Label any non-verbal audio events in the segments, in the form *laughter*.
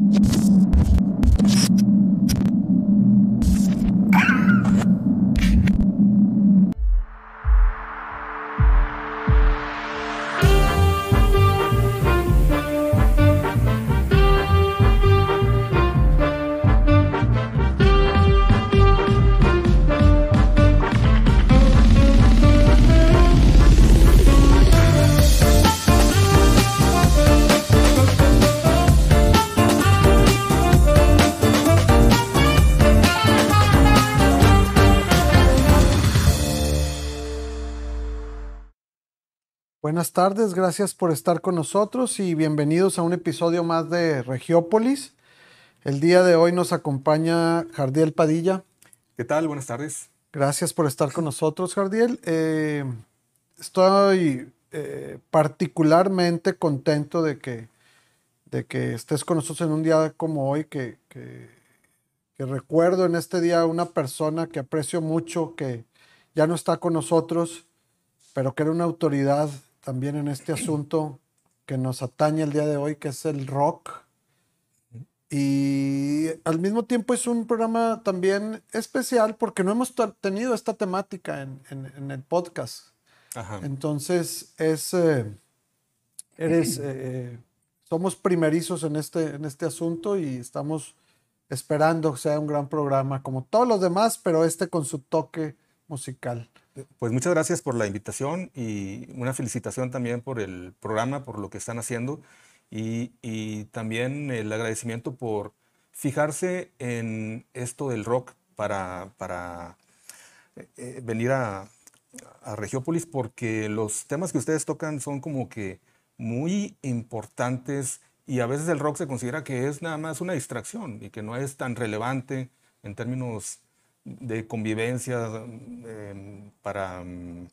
you Buenas tardes, gracias por estar con nosotros y bienvenidos a un episodio más de Regiópolis. El día de hoy nos acompaña Jardiel Padilla. ¿Qué tal? Buenas tardes. Gracias por estar con nosotros, Jardiel. Eh, estoy eh, particularmente contento de que, de que estés con nosotros en un día como hoy, que, que, que recuerdo en este día una persona que aprecio mucho, que ya no está con nosotros, pero que era una autoridad también en este asunto que nos atañe el día de hoy, que es el rock. Y al mismo tiempo es un programa también especial porque no hemos tenido esta temática en, en, el podcast. Entonces es, eh, eres, eh, somos primerizos en este, en este asunto y estamos esperando que sea un gran programa como todos los demás, pero este con su toque musical. Pues muchas gracias por la invitación y una felicitación también por el programa, por lo que están haciendo. Y, también el agradecimiento por fijarse en esto del rock para, para eh, eh, venir a, a Regiópolis porque los temas que ustedes tocan son como que muy importantes y a veces el rock se considera que es nada más una distracción y que no es tan relevante en términos de convivencia em, para em,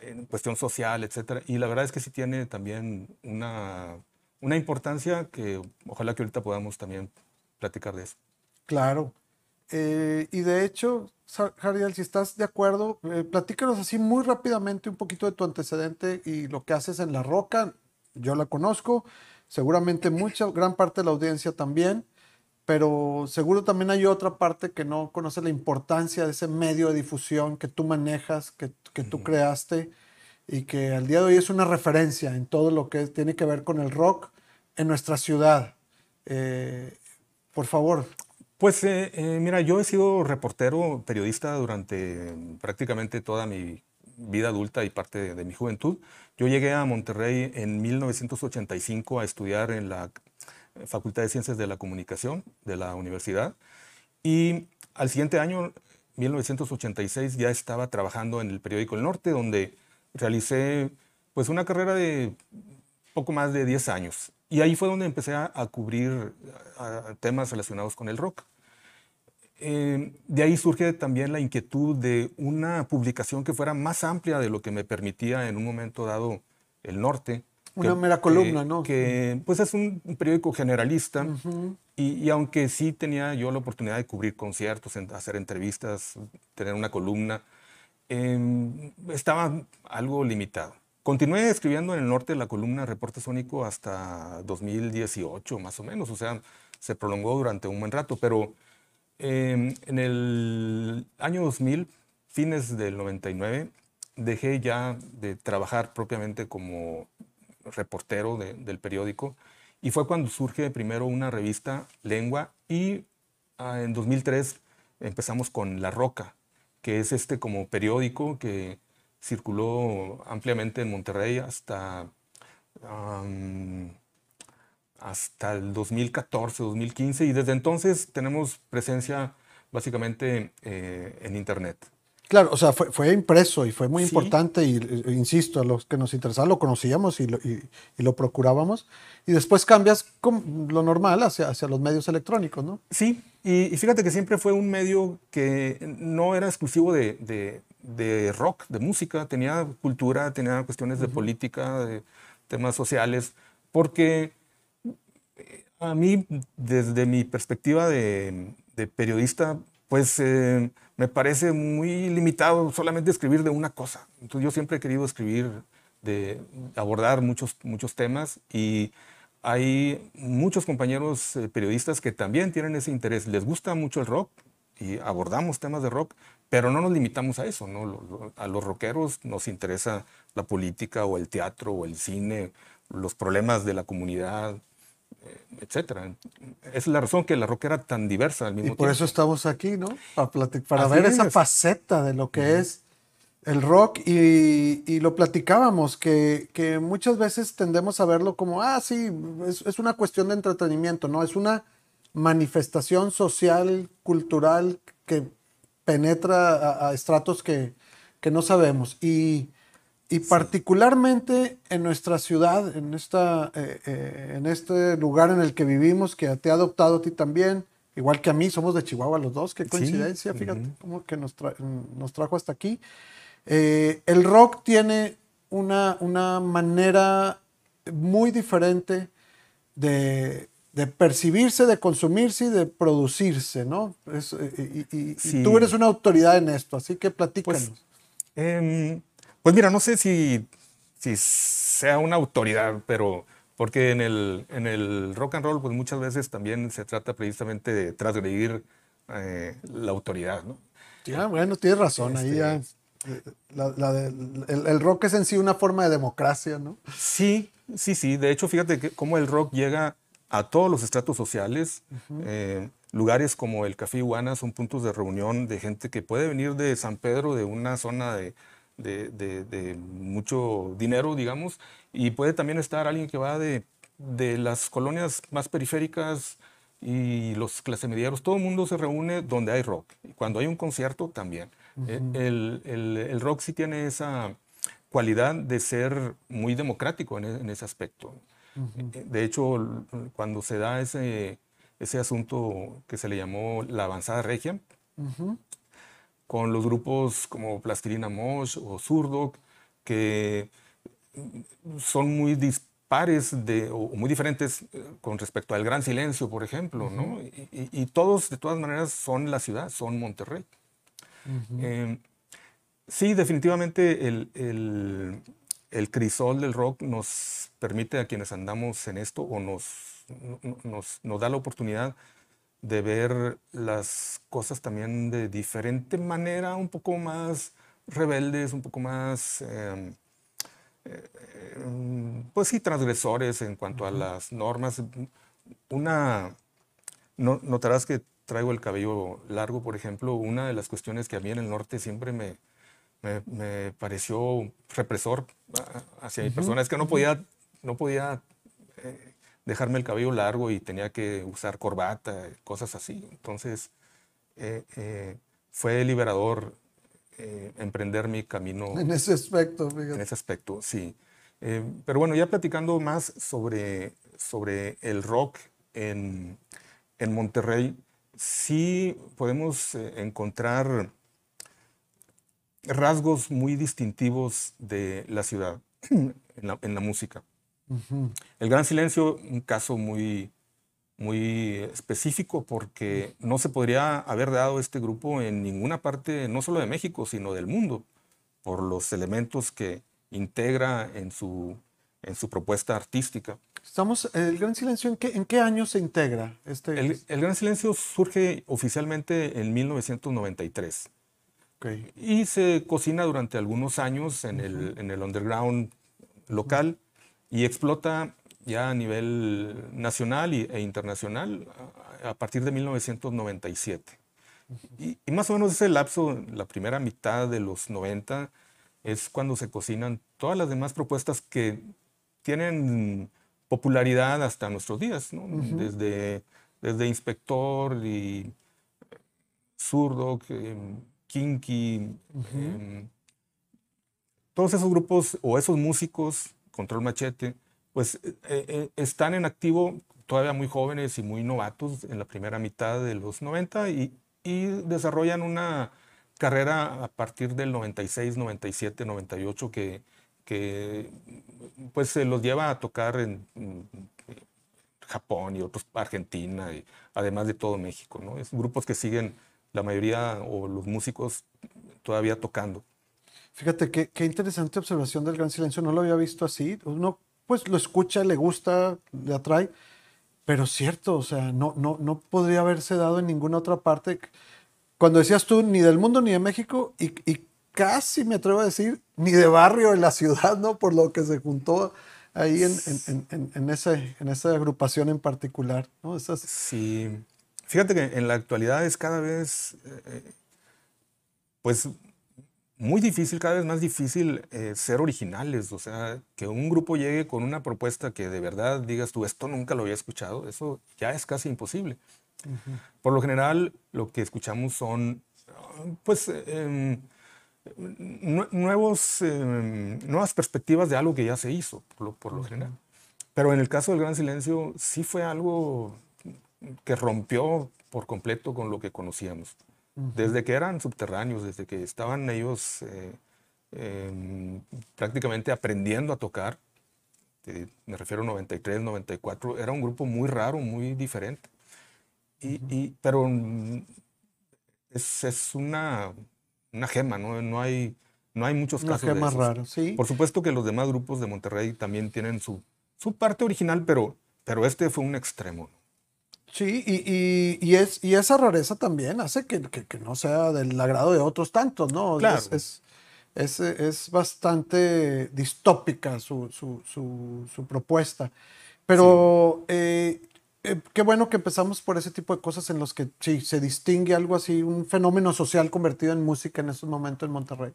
en cuestión social, etcétera. Y la verdad es que sí tiene también una, una importancia que ojalá que ahorita podamos también platicar de eso. Claro. Eh, y de hecho, Jariel, si estás de acuerdo, eh, así muy rápidamente un poquito de tu antecedente y lo que haces en La Roca. Yo la conozco, seguramente mucha, gran parte de la audiencia también pero seguro también hay otra parte que no conoce la importancia de ese medio de difusión que tú manejas, que, que tú creaste y que al día de hoy es una referencia en todo lo que tiene que ver con el rock en nuestra ciudad. Eh, por favor. Pues eh, eh, mira, yo he sido reportero, periodista durante prácticamente toda mi vida adulta y parte de, de mi juventud. Yo llegué a Monterrey en 1985 a estudiar en la Facultad de Ciencias de la Comunicación de la universidad. Y al siguiente año, 1986, ya estaba trabajando en el periódico El Norte, donde realicé pues una carrera de poco más de 10 años. Y ahí fue donde empecé a, cubrir temas relacionados con el rock. Eh, de ahí surge también la inquietud de una publicación que fuera más amplia de lo que me permitía en un momento dado el norte. Una mera columna, ¿no? Que pues es un, periódico generalista y, aunque sí tenía yo la oportunidad de cubrir conciertos, hacer entrevistas, tener una columna, em, estaba algo limitado. Continué escribiendo en el norte la columna Reporte Sónico hasta 2018, más o menos, o sea, se prolongó durante un buen rato, pero em, en el año 2000, fines del 99, dejé ya de trabajar propiamente como reportero del periódico. Y fue cuando surge primero una revista Lengua y ah, en 2003 empezamos con La Roca, que es este como periódico que circuló ampliamente en Monterrey hasta, hasta el 2014, 2015 y desde entonces tenemos presencia básicamente eh, en Internet. Claro, o sea, fue, impreso y fue muy importante y, e, insisto, a los que nos interesaba lo conocíamos y lo, y, lo procurábamos. Y después cambias lo normal hacia, hacia los medios electrónicos, ¿no? Sí, y, fíjate que siempre fue un medio que no era exclusivo de, de, rock, de música, tenía cultura, tenía cuestiones de política, de temas sociales, porque eh, a mí, desde mi perspectiva de, periodista, pues... Eh, me parece muy limitado solamente escribir de una cosa. Entonces yo siempre he querido escribir, de abordar muchos, muchos temas y hay muchos compañeros eh, periodistas que también tienen ese interés. Les gusta mucho el rock y abordamos temas de rock, pero no nos limitamos a eso. ¿no? A los rockeros nos interesa la política o el teatro o el cine, los problemas de la comunidad, etcétera. Es la razón que la rock era tan diversa al mismo tiempo. Y por eso estamos aquí, ¿no? Para, para ver esa faceta de lo que es el rock y, lo platicábamos, que, que, muchas veces tendemos a verlo como, ah, sí, es, una cuestión de entretenimiento, ¿no? Es una manifestación social, cultural que penetra a, estratos que, que, no sabemos. Y, y particularmente en nuestra ciudad, en, esta, eh, eh, en este lugar en el que vivimos, que te ha adoptado a ti también, igual que a mí, somos de Chihuahua los dos, qué coincidencia, fíjate cómo que nos, nos trajo hasta aquí. Eh, el rock tiene una, una, manera muy diferente de, percibirse, de consumirse y de producirse, ¿no? Y, tú eres una autoridad en esto, así que platícanos. Pues, em, pues mira, no sé si, si sea una autoridad, pero porque en el, en el rock and roll, pues muchas veces también se trata precisamente de transgredir eh, la autoridad, ¿no? Ya, bueno, tienes razón, ahí ya este, el, rock es en sí una forma de democracia, ¿no? Sí, sí, sí. De hecho, fíjate que cómo el rock llega a todos los estratos sociales. Eh, lugares como el Café Iguana son puntos de reunión de gente que puede venir de San Pedro, de una zona de, de, mucho dinero, digamos, y puede también estar alguien que va de, las colonias más periféricas y los clase medieros. Todo el mundo se reúne donde hay rock. Y cuando hay un concierto, también. Eh, el, el, rock sí tiene esa cualidad de ser muy democrático en, e, ese aspecto. Eh, de hecho, cuando se da ese, ese asunto que se le llamó la avanzada regia, con los grupos como Plastilina Mosh o Zurdo, que son muy dispares de, o muy diferentes eh, con respecto al Gran Silencio, por ejemplo, ¿no? y, y, todos, de todas maneras, son la ciudad, son Monterrey. Em, sí, definitivamente el, crisol del rock nos permite a quienes andamos en esto o nos, nos, da la oportunidad de ver las cosas también de diferente manera, un poco más rebeldes, un poco más, em, em, pues sí, transgresores en cuanto a las normas. Una, no, notarás que traigo el cabello largo, por ejemplo, una de las cuestiones que a mí en el norte siempre me, me, pareció represor ah, hacia mi persona es que no podía, no podía eh, dejarme el cabello largo y tenía que usar corbata, cosas así. Entonces, eh, eh, fue liberador emprender mi camino. En ese aspecto, fíjate. En ese aspecto, sí. pero bueno, ya platicando más sobre, sobre el rock en, en Monterrey, sí podemos eh, encontrar rasgos muy distintivos de la ciudad *clears throat* en la, música. El Gran Silencio, un caso muy, muy específico porque no se podría haber dado este grupo en ninguna parte, no solo de México, sino del mundo, por los elementos que integra en su, en su propuesta artística. Estamos, el Gran Silencio, ¿en qué, en qué año se integra? Este, el, el, Gran Silencio surge oficialmente en 1993. Okay. Y se cocina durante algunos años en, el, en el underground local y explota ya a nivel nacional e internacional a, partir de 1997. Y, y, más o menos ese lapso, la primera mitad de los 90, es cuando se cocinan todas las demás propuestas que tienen popularidad hasta nuestros días, desde, desde Inspector y Zurdo, Kinky, em, todos esos grupos o esos músicos, Control Machete, pues eh, eh, están en activo todavía muy jóvenes y muy novatos en la primera mitad de los 90 y, y desarrollan una carrera a partir del 96, 97, 98 que que pues se los lleva a tocar en, Japón y otros, Argentina, y, además de todo México, ¿no? Es grupos que siguen la mayoría o los músicos todavía tocando. Fíjate qué, qué interesante observación del Gran Silencio, no lo había visto así. Uno pues lo escucha, le gusta, le atrae. Pero cierto, o sea, no, no, no podría haberse dado en ninguna otra parte. Cuando decías tú, ni del mundo ni de México, y, y casi me atrevo a decir, ni de barrio en la ciudad, ¿no? Por lo que se juntó ahí en, en, en, en ese, esa agrupación en particular, ¿no? Esas... Sí. Fíjate que en la actualidad es cada vez, eh, pues, muy difícil, cada vez más difícil eh, ser originales. O sea, que un grupo llegue con una propuesta que de verdad digas tú, esto nunca lo había escuchado, eso ya es casi imposible. Por lo general, lo que escuchamos son, pues, em, nuevos, em, nuevas perspectivas de algo que ya se hizo, por lo, por lo general. Pero en el caso del Gran Silencio, sí fue algo que rompió por completo con lo que conocíamos. Desde que eran subterráneos, desde que estaban ellos eh, em, prácticamente aprendiendo a tocar, eh, me refiero a 93, 94, era un grupo muy raro, muy diferente. Y, y, pero es, es una, una, gema, ¿no? No hay, no hay muchos Una casos gema de esos. sí. Por supuesto que los demás grupos de Monterrey también tienen su, su parte original, pero, pero este fue un extremo. Sí, y, y, y, es, y esa rareza también hace que, que, que, no sea del agrado de otros tantos, ¿no? Claro. Es, es, es, es bastante distópica su, su, su, su propuesta. Pero sí. eh, eh, qué bueno que empezamos por ese tipo de cosas en los que sí, se distingue algo así, un fenómeno social convertido en música en estos momentos en Monterrey.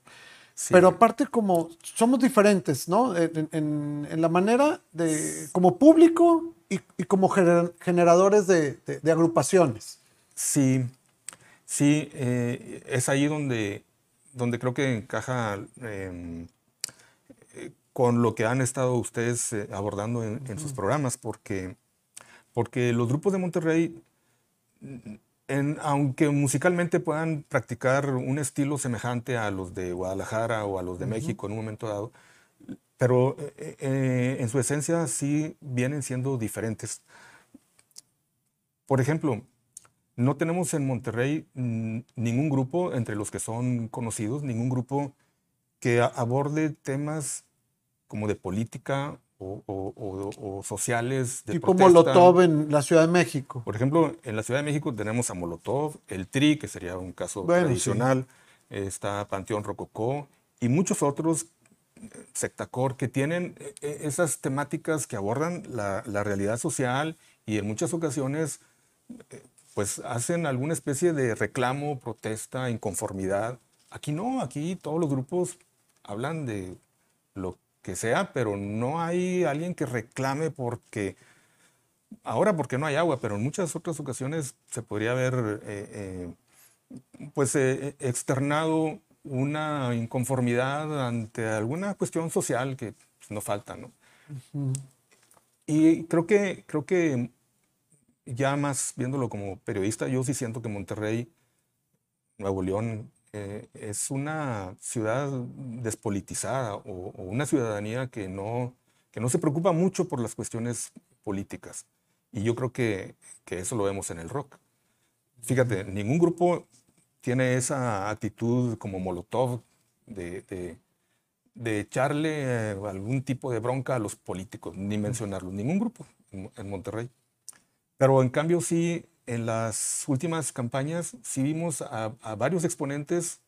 Sí. Pero aparte como somos diferentes, ¿no? En, en, en la manera de, como público y, y como gener, generadores de, de, de, agrupaciones. Sí, sí, eh, es ahí donde, donde creo que encaja eh, con lo que han estado ustedes eh, abordando en, en, sus programas, porque, porque los grupos de Monterrey, en, aunque musicalmente puedan practicar un estilo semejante a los de Guadalajara o a los de uh -huh. México en un momento dado, pero eh, eh, en su esencia sí vienen siendo diferentes. Por ejemplo, no tenemos en Monterrey ningún grupo, entre los que son conocidos, ningún grupo que aborde temas como de política o, o, o, o sociales. De tipo Molotov en la Ciudad de México. Por ejemplo, en la Ciudad de México tenemos a Molotov, el TRI, que sería un caso bueno, tradicional, sí. está Panteón Rococó y muchos otros sectacor que tienen esas temáticas que abordan la, la, realidad social y en muchas ocasiones pues hacen alguna especie de reclamo, protesta, inconformidad. Aquí no, aquí todos los grupos hablan de lo que sea, pero no hay alguien que reclame porque ahora porque no hay agua, pero en muchas otras ocasiones se podría haber eh, eh, pues eh, externado una inconformidad ante alguna cuestión social que pues, no falta, ¿no? Uh -huh. Y creo que, creo que ya más viéndolo como periodista, yo sí siento que Monterrey, Nuevo León, eh, es una ciudad despolitizada o, o, una ciudadanía que no, que no se preocupa mucho por las cuestiones políticas. Y yo creo que, que eso lo vemos en el rock. Fíjate, ningún grupo tiene esa actitud como Molotov de, de, de echarle eh, algún tipo de bronca a los políticos, ni mencionarlo, ningún grupo en, en, Monterrey. Pero en cambio sí, en las últimas campañas sí vimos a, a varios exponentes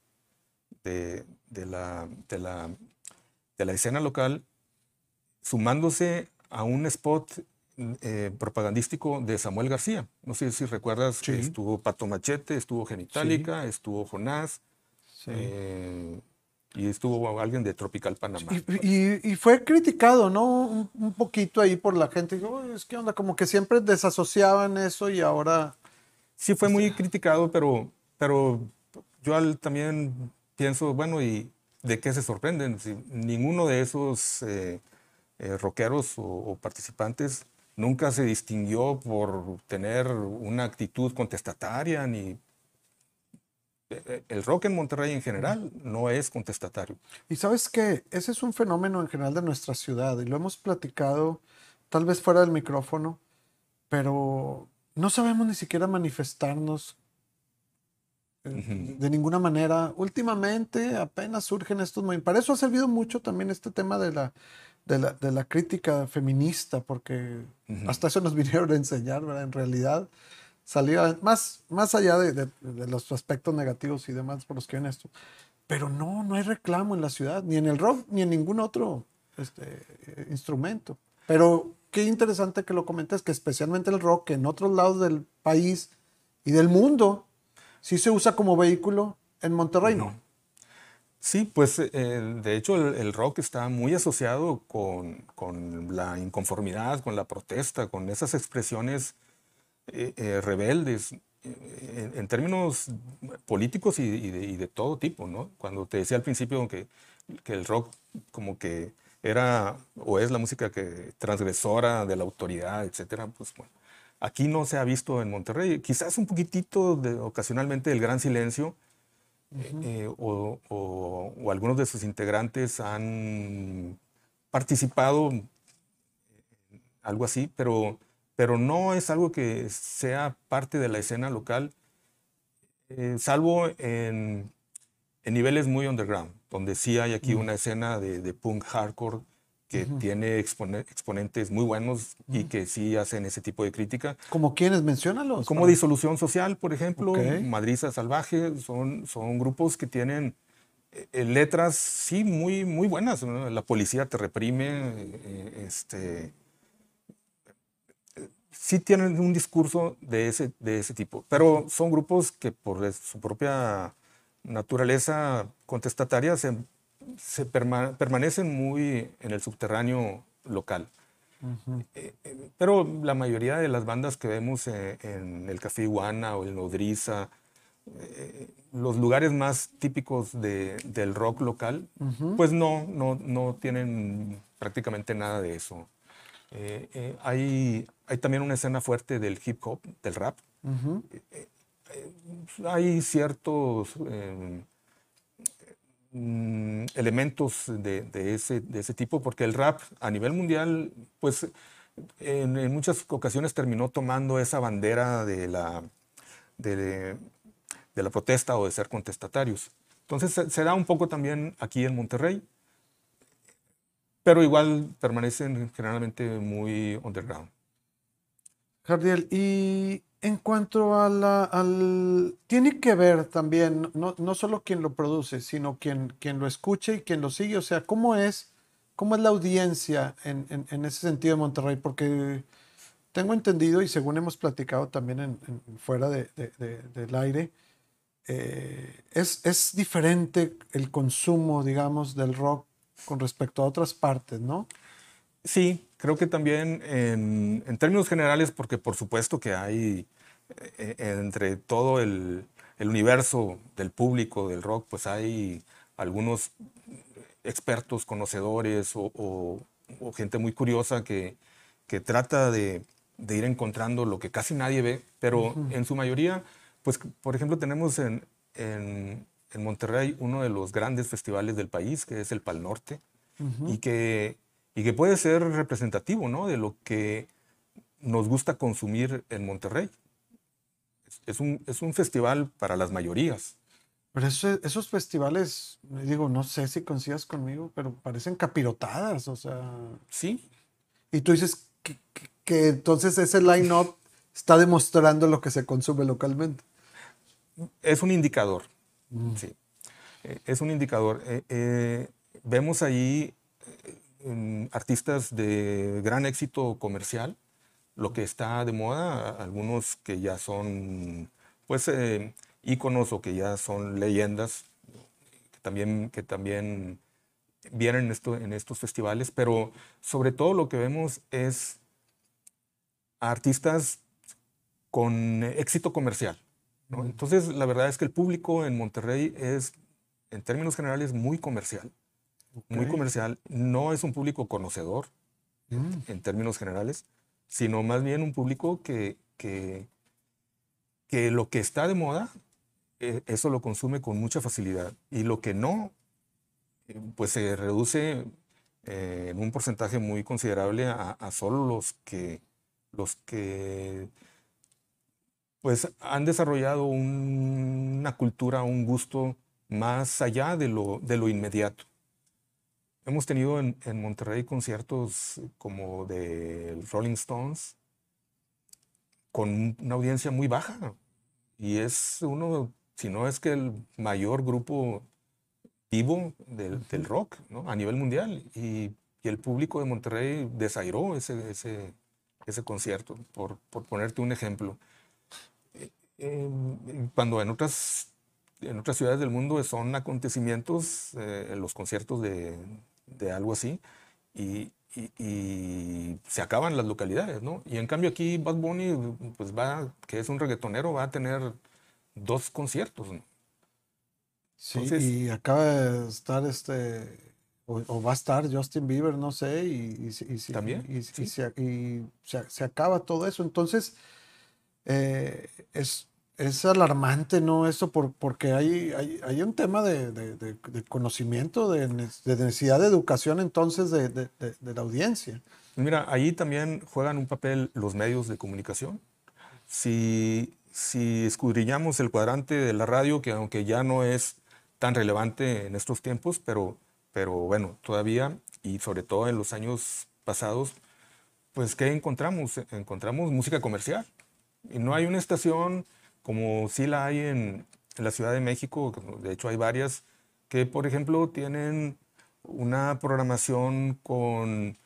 de, de, la, de, la, de la escena local sumándose a un spot eh, propagandístico de Samuel García. No sé si recuerdas sí. estuvo Pato Machete, estuvo Genitalica, sí. estuvo Jonás. Sí. Eh, y estuvo alguien de Tropical Panamá. Y, y, y fue criticado, ¿no? Un, un, poquito ahí por la gente. Digo, es que onda, como que siempre desasociaban eso y ahora. Sí, fue muy criticado, pero, pero yo al, también pienso, bueno, ¿y de qué se sorprenden? Si ninguno de esos eh, eh, rockeros o, o participantes nunca se distinguió por tener una actitud contestataria ni el rock en Monterrey en general no es contestatario. Y sabes qué, ese es un fenómeno en general de nuestra ciudad y lo hemos platicado tal vez fuera del micrófono, pero no sabemos ni siquiera manifestarnos uh -huh. de ninguna manera. Últimamente apenas surgen estos movimientos. Para eso ha servido mucho también este tema de la de la, de la crítica feminista, porque hasta eso nos *laughs* vinieron a enseñar, ¿verdad? En realidad, salía más, más allá de, de, los aspectos negativos y demás por los que ven esto. Pero no, no hay reclamo en la ciudad, ni en el rock, ni en ningún otro este, instrumento. Pero qué interesante que lo comentes, que especialmente el rock, que en otros lados del país y del mundo, sí se usa como vehículo, en Monterrey no. Sí, pues eh, de hecho el, rock está muy asociado con, con, la inconformidad, con la protesta, con esas expresiones eh, eh, rebeldes en, términos políticos y, de, todo tipo, ¿no? Cuando te decía al principio que, que el rock como que era o es la música que transgresora de la autoridad, etcétera, pues bueno, aquí no se ha visto en Monterrey. Quizás un poquitito de, ocasionalmente el gran silencio, eh, o, algunos de sus integrantes han participado algo así, pero, pero no es algo que sea parte de la escena local, eh, salvo en, en, niveles muy underground, donde sí hay aquí una escena de, de punk hardcore que tiene exponentes muy buenos y que sí hacen ese tipo de crítica. ¿Como quiénes? Menciónalos. Como Disolución Social, por ejemplo, Madriza Salvaje, son, son grupos que tienen eh, letras, sí, muy, muy buenas. La policía te reprime, eh, este, sí tienen un discurso de ese, de ese tipo, pero son grupos que por su propia naturaleza contestataria se se permanecen muy en el subterráneo local. Eh, eh, pero la mayoría de las bandas que vemos eh, en el Café Iguana o en Nodriza, los lugares más típicos del rock local, pues no, no, no, tienen prácticamente nada de eso. hay, hay también una escena fuerte del hip hop, del rap. hay ciertos Mm, elementos de, ese, de ese tipo, porque el rap a nivel mundial, pues en, muchas ocasiones terminó tomando esa bandera de la, de, la protesta o de ser contestatarios. Entonces se, da un poco también aquí en Monterrey, pero igual permanecen generalmente muy underground. Jardiel, y en cuanto a la, al... Tiene que ver también, no, no solo quien lo produce, sino quien, quien lo escucha y quien lo sigue. O sea, ¿cómo es, cómo es la audiencia en, en, ese sentido de Monterrey? Porque tengo entendido y según hemos platicado también en, fuera de, del aire, eh, es, es diferente el consumo, digamos, del rock con respecto a otras partes, ¿no? Sí, creo que también en, en, términos generales, porque por supuesto que hay entre todo el, el, universo del público del rock, pues hay algunos expertos, conocedores o, o, gente muy curiosa que, que trata de, de, ir encontrando lo que casi nadie ve, pero en su mayoría, pues por ejemplo tenemos en, en, en, Monterrey uno de los grandes festivales del país, que es el Pal Norte, y que y que puede ser representativo ¿no? de lo que nos gusta consumir en Monterrey. Es un, es un festival para las mayorías. Pero esos festivales, digo, no sé si coincidas conmigo, pero parecen capirotadas, o sea. Sí. Y tú dices que, que, entonces ese line-up está demostrando lo que se consume localmente. Es un indicador, mm. sí. Eh, es un indicador. Eh, eh, vemos ahí artistas de gran éxito comercial, lo que está de moda, algunos que ya son pues eh, íconos o que ya son leyendas, que también, que también vienen esto, en estos festivales, pero sobre todo lo que vemos es artistas con éxito comercial. Entonces, la verdad es que el público en Monterrey es, en términos generales, muy comercial muy comercial, no es un público conocedor mm. en términos generales, sino más bien un público que, que, que lo que está de moda, eh, eso lo consume con mucha facilidad. Y lo que no, eh, pues se reduce eh, en un porcentaje muy considerable a, solo los que, los que pues han desarrollado una cultura, un gusto más allá de lo, de lo inmediato. Hemos tenido en, en, Monterrey conciertos como de Rolling Stones con una audiencia muy baja. Y es uno, si no es que el mayor grupo vivo del, del rock ¿no? a nivel mundial. Y, y, el público de Monterrey desairó ese, ese, ese concierto, por, por ponerte un ejemplo. Eh, cuando en otras, en otras ciudades del mundo son acontecimientos, eh, los conciertos de, de, algo así, y, y, se acaban las localidades, ¿no? Y en cambio aquí Bad Bunny, pues va, que es un reggaetonero, va a tener dos conciertos, ¿no? Sí, y acaba de estar este, o, va a estar Justin Bieber, no sé, y, también y, se, se, acaba todo eso. Entonces, eh, es, es alarmante, ¿no? Eso por, porque hay, hay, hay un tema de, de, de conocimiento, de, necesidad de educación entonces de, la audiencia. Mira, ahí también juegan un papel los medios de comunicación. Si, si escudriñamos el cuadrante de la radio, que aunque ya no es tan relevante en estos tiempos, pero, pero bueno, todavía y sobre todo en los años pasados, pues ¿qué encontramos? Encontramos música comercial. Y no hay una estación como sí la hay en, en la Ciudad de México, de hecho hay varias, que por ejemplo tienen una programación con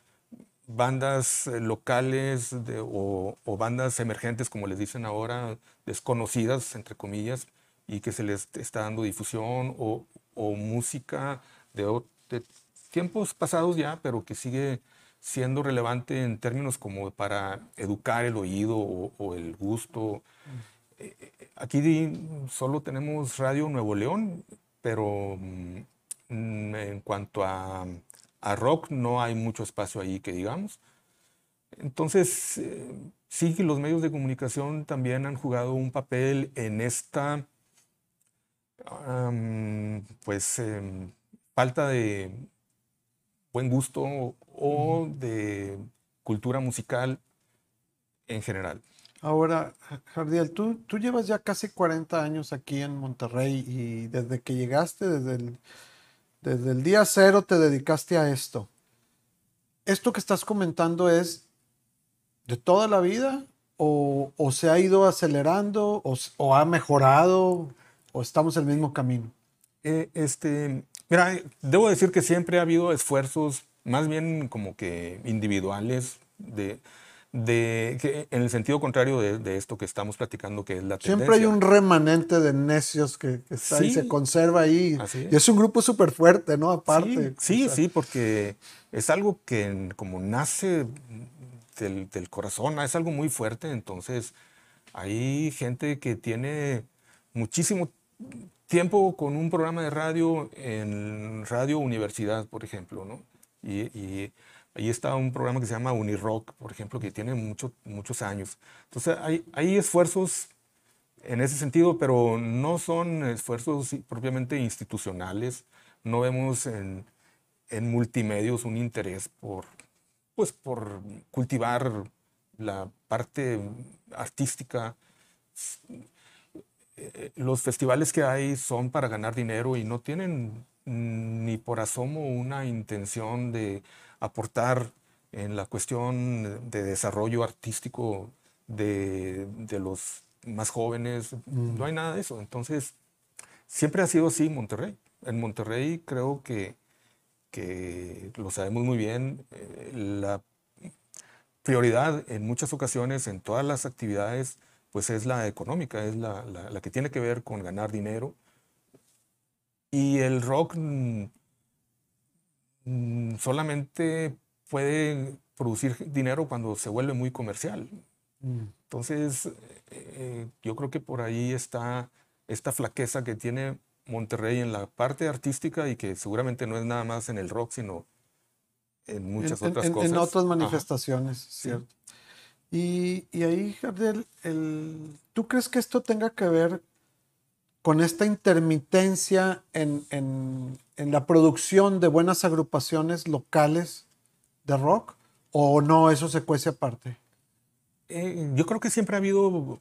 bandas eh, locales de, o, o, bandas emergentes, como les dicen ahora, desconocidas, entre comillas, y que se les está dando difusión o, o música de, de, tiempos pasados ya, pero que sigue siendo relevante en términos como para educar el oído o, o el gusto. Eh, aquí solo tenemos Radio Nuevo León, pero mm, en cuanto a, a, rock no hay mucho espacio ahí que digamos. Entonces, eh, sí que los medios de comunicación también han jugado un papel en esta pues em, falta de buen gusto o de cultura musical en general. Ahora, Jardiel, tú, tú llevas ya casi 40 años aquí en Monterrey y desde que llegaste, desde el, desde el día cero te dedicaste a esto. ¿Esto que estás comentando es de toda la vida o, se ha ido acelerando o, o ha mejorado? o estamos en el mismo camino? Eh, este, mira, debo decir que siempre ha habido esfuerzos más bien como que individuales de, de que en el sentido contrario de, esto que estamos platicando que es la tendencia. Siempre hay un remanente de necios que, está se conserva ahí. Y es un grupo súper fuerte, ¿no? Aparte. Sí, sí, porque es algo que como nace del, del corazón, es algo muy fuerte, entonces hay gente que tiene muchísimo tiempo con un programa de radio en Radio Universidad, por ejemplo, ¿no? Y, ahí está un programa que se llama Unirock, por ejemplo, que tiene mucho, muchos años. Entonces, hay, hay esfuerzos en ese sentido, pero no son esfuerzos propiamente institucionales. No vemos en, en multimedios un interés por, pues, por cultivar la parte artística eh, los festivales que hay son para ganar dinero y no tienen ni por asomo una intención de aportar en la cuestión de desarrollo artístico de, los más jóvenes. No hay nada de eso. Entonces, siempre ha sido así Monterrey. En Monterrey creo que, que lo sabemos muy bien, eh, la prioridad en muchas ocasiones en todas las actividades pues es la económica, es la, la, que tiene que ver con ganar dinero. Y el rock mm, mm, solamente puede producir dinero cuando se vuelve muy comercial. Mm. Entonces, eh, yo creo que por ahí está esta flaqueza que tiene Monterrey en la parte artística y que seguramente no es nada más en el rock, sino en muchas otras cosas. En otras manifestaciones, ¿cierto? Y, ahí, Jardel, el, ¿tú crees que esto tenga que ver con esta intermitencia en, la producción de buenas agrupaciones locales de rock? ¿O no, eso se cuece aparte? Eh, yo creo que siempre ha habido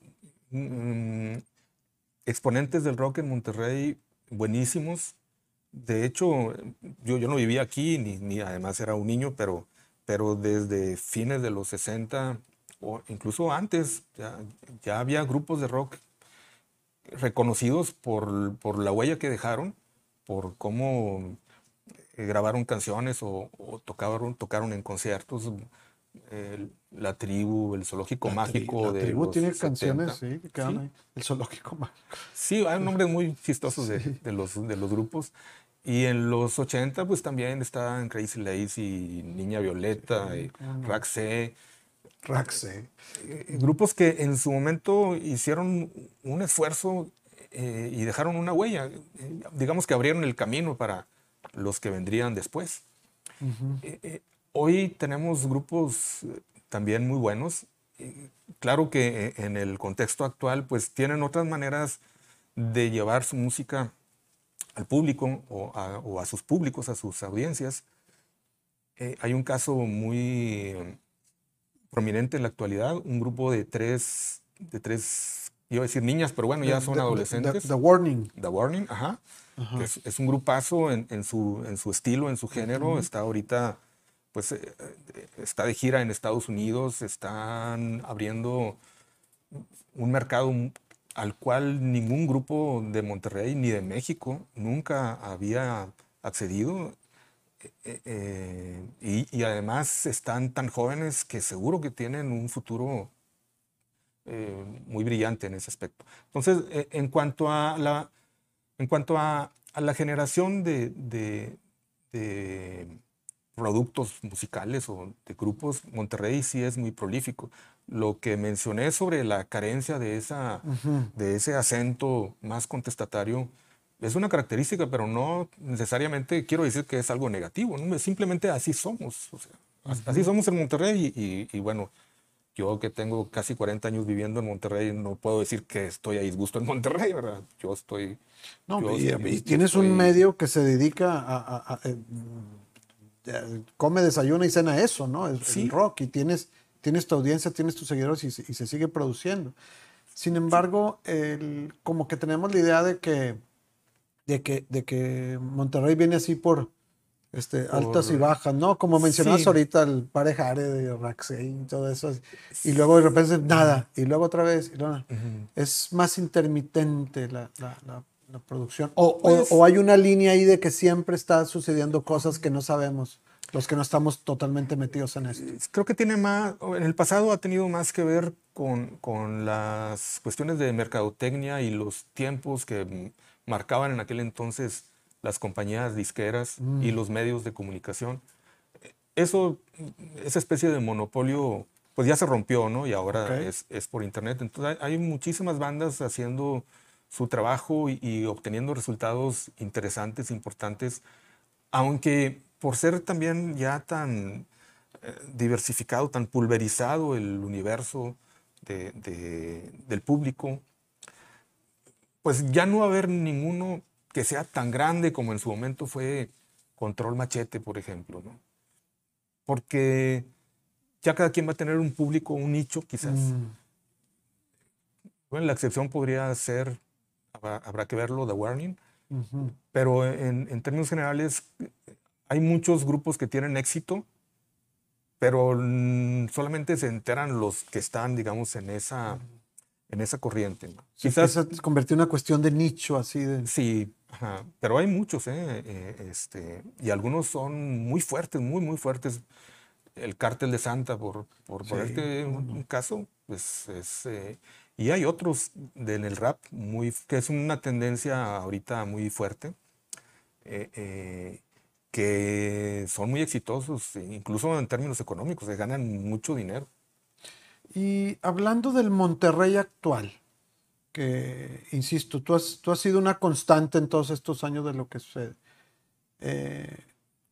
mm, exponentes del rock en Monterrey buenísimos, de hecho, yo, yo no vivía aquí, ni, ni además era un niño, pero, pero desde fines de los 60 o incluso antes ya, ya había grupos de rock reconocidos por, por, la huella que dejaron, por cómo eh, grabaron canciones o, tocaron, tocaron en conciertos. la tribu, el zoológico mágico. La tribu tiene canciones, sí, que quedan ahí. El zoológico mágico. Sí, hay nombres muy chistosos de, de, los, de los grupos. Y en los 80, pues también estaban Crazy Lazy, Niña Violeta, sí, Raxé. Raxé. Eh, grupos que en su momento hicieron un esfuerzo eh, y dejaron una huella. Eh, digamos que abrieron el camino para los que vendrían después. hoy tenemos grupos también muy buenos. claro que en el contexto actual, pues tienen otras maneras de llevar su música al público o a, sus públicos, a sus audiencias. Eh, hay un caso muy prominente en la la un grupo de tres, de tres, iba a decir niñas, pero bueno, ya son adolescentes. The, Warning. The Warning, ajá. es, un grupazo en, su, en su estilo, en su género. Está ahorita, pues, eh, está de gira en Estados Unidos, están abriendo un mercado al cual ningún grupo de Monterrey ni de México nunca había accedido. Eh, eh, y, además están tan jóvenes que seguro que tienen un futuro eh, muy brillante en ese aspecto. Entonces, en cuanto a la, en cuanto a, la generación de, de productos musicales o de grupos, Monterrey sí es muy prolífico lo que mencioné sobre la carencia de, esa, de ese acento más contestatario es una característica, pero no necesariamente quiero decir que es algo negativo, simplemente así somos. Así somos en Monterrey y, bueno, yo que tengo casi 40 años viviendo en Monterrey, no puedo decir que estoy a disgusto en Monterrey, ¿verdad? Yo estoy... No, y, tienes un medio que se dedica a... Eh, come, desayuna y cena eso, ¿no? El, el rock y tienes tienes tu audiencia, tienes tus seguidores y, se sigue produciendo. Sin embargo, como que tenemos la idea de que, de que, de que Monterrey viene así por, este, altas y bajas, ¿no? Como mencionabas ahorita, el parejare de Raxey y todo eso. Y luego de repente nada, y luego otra vez. Es más intermitente la, producción. O, pues o, hay una línea ahí de que siempre está sucediendo cosas que no sabemos los que no estamos totalmente metidos en esto. Creo que tiene más, en el pasado ha tenido más que ver con, con las cuestiones de mercadotecnia y los tiempos que marcaban en aquel entonces las compañías disqueras mm. y los medios de comunicación. Eso, esa especie de monopolio, pues ya se rompió, ¿no? Y ahora es, es, por internet. Entonces hay, muchísimas bandas haciendo su trabajo y, y obteniendo resultados interesantes, importantes, aunque por ser también ya tan eh, diversificado, tan pulverizado el universo del público, pues ya no va a haber ninguno que sea tan grande como en su momento fue Control Machete, por ejemplo, ¿no? Porque ya cada quien va a tener un público, un nicho, quizás. Mm. Bueno, la excepción podría ser, habrá, que verlo, The Warning, pero en, en, términos generales, hay muchos grupos que tienen éxito, pero solamente se enteran los que están, digamos, en esa, en esa corriente. Quizás se convirtió en una cuestión de nicho, así de... Sí, pero hay muchos, ¿eh? ¿eh? este, y algunos son muy fuertes, muy, muy fuertes. El cártel de Santa, por, por ponerte un, caso, pues es... Eh, y hay otros en el rap, muy, que es una tendencia ahorita muy fuerte. Eh, que son muy exitosos, incluso en términos económicos, se ganan mucho dinero. Y hablando del Monterrey actual, que, insisto, tú has, tú has sido una constante en todos estos años de lo que sucede. Eh,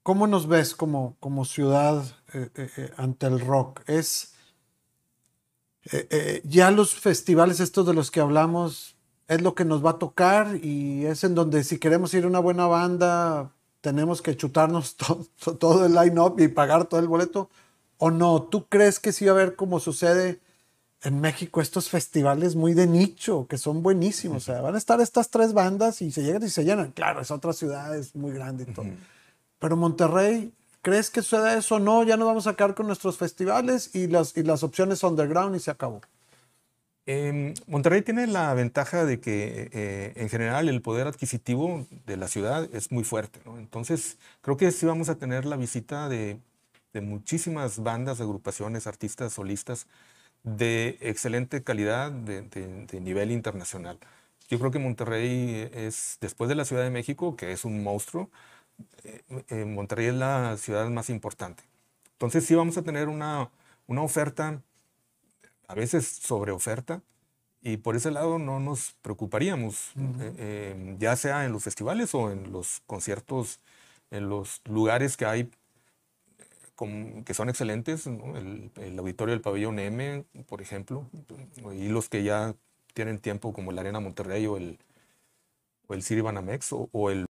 ¿Cómo nos ves como, como ciudad eh, eh, ante el rock? ¿Es ya los festivales estos de los que hablamos es lo que nos va a tocar y es en donde si queremos ir a una buena banda tenemos que chutarnos *laughs* todo el line-up y pagar todo el boleto? ¿O no? ¿Tú crees que sí va a haber como sucede en México estos festivales muy de nicho, que son buenísimos. O sea, van a estar estas tres bandas y se llegan y se llenan. Claro, es otra ciudad, es muy grande y todo. Pero Monterrey, ¿crees que suceda eso? No, ya no vamos a sacar con nuestros festivales y las, y las opciones underground y se acabó. Em, Monterrey tiene la ventaja de que eh, en general el poder adquisitivo de la ciudad es muy fuerte. Entonces, creo que sí vamos a tener la visita de, de muchísimas bandas, agrupaciones, artistas, solistas de excelente calidad, de, nivel internacional. Yo creo que Monterrey es, después de la Ciudad de México, que es un monstruo, eh, eh, Monterrey es la ciudad más importante. Entonces sí vamos a tener una, una oferta, a veces sobre oferta, y por ese lado no nos preocuparíamos, eh, ya sea en los festivales o en los conciertos, en los lugares que hay que son excelentes, el, auditorio del pabellón M, por ejemplo, y los que ya tienen tiempo como el Arena Monterrey o el, o el City Banamex o, o el